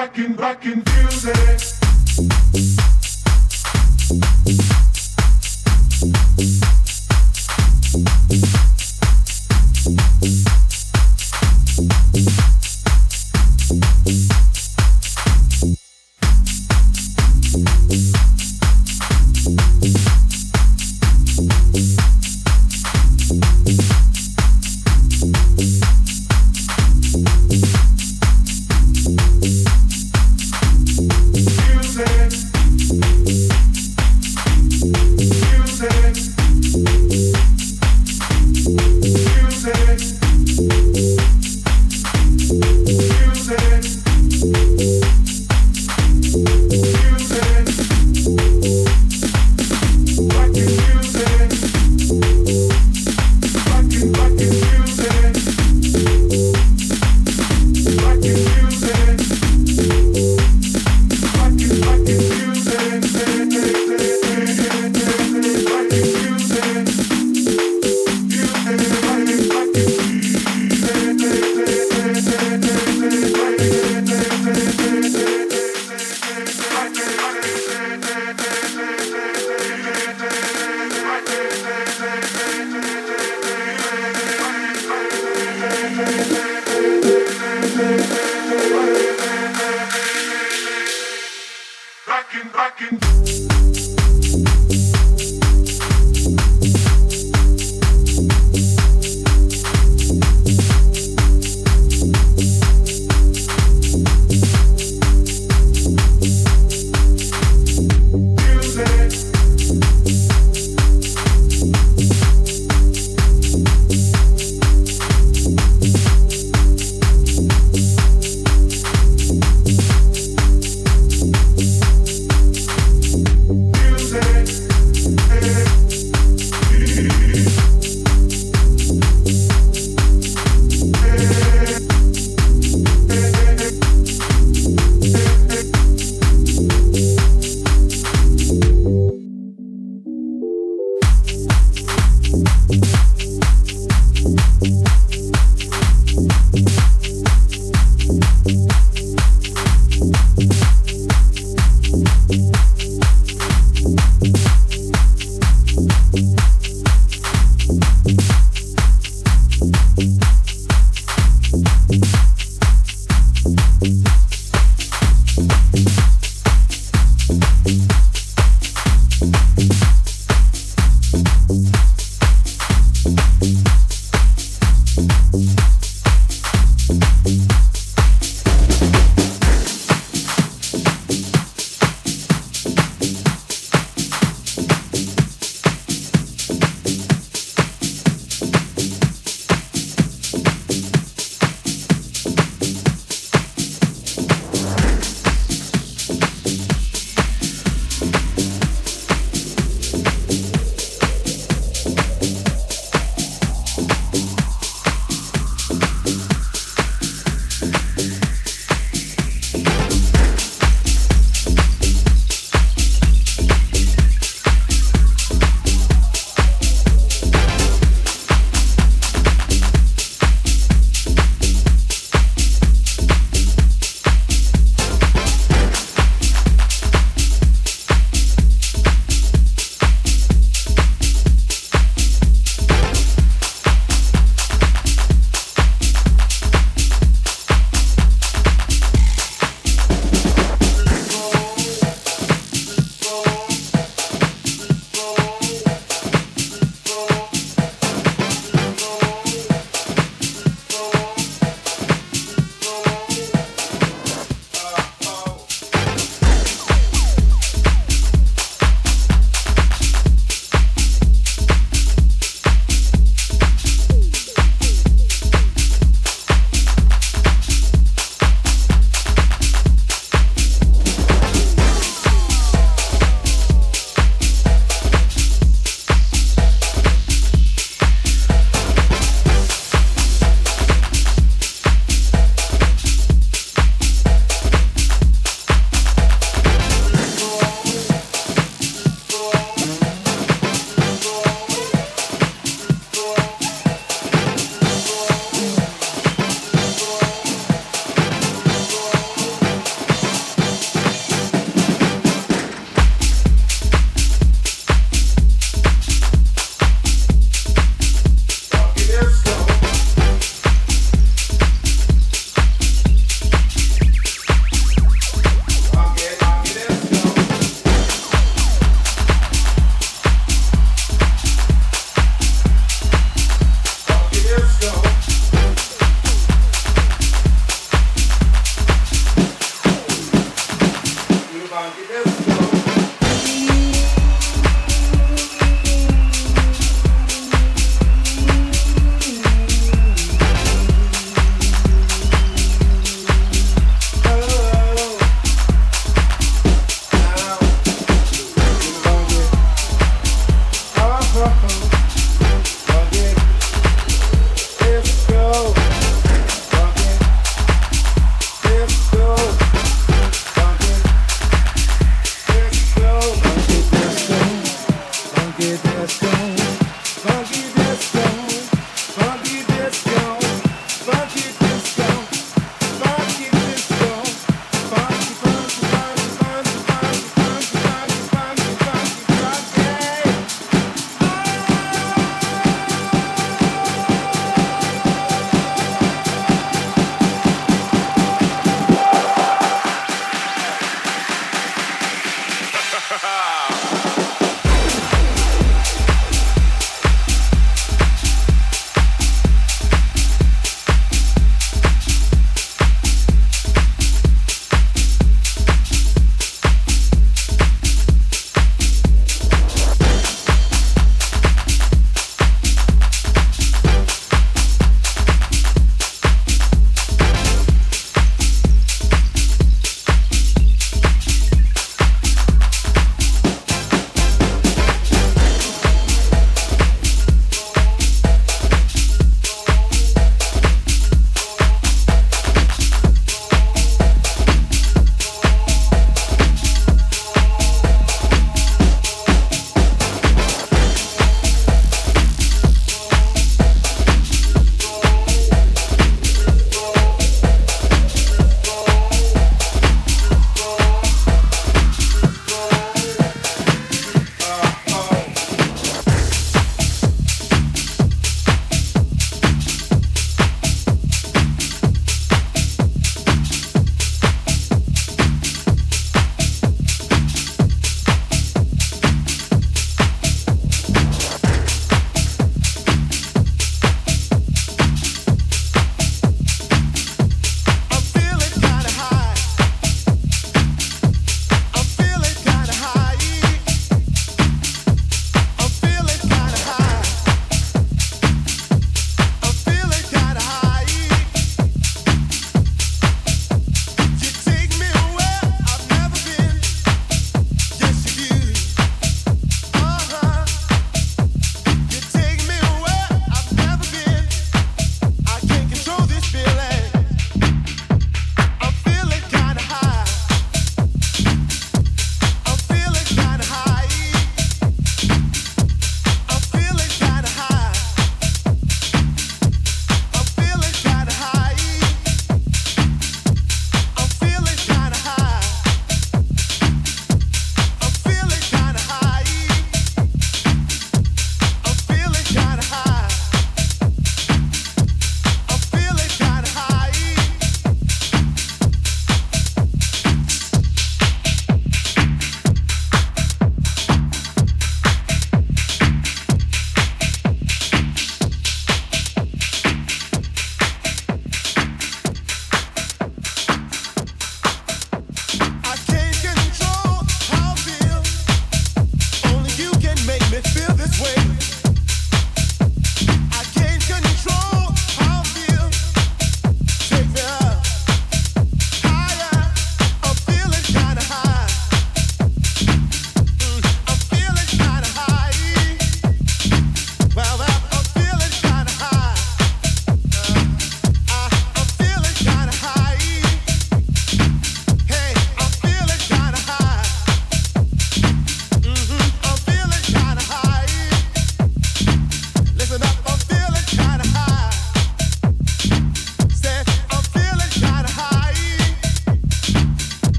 back in, back in music.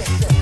yeah, yeah.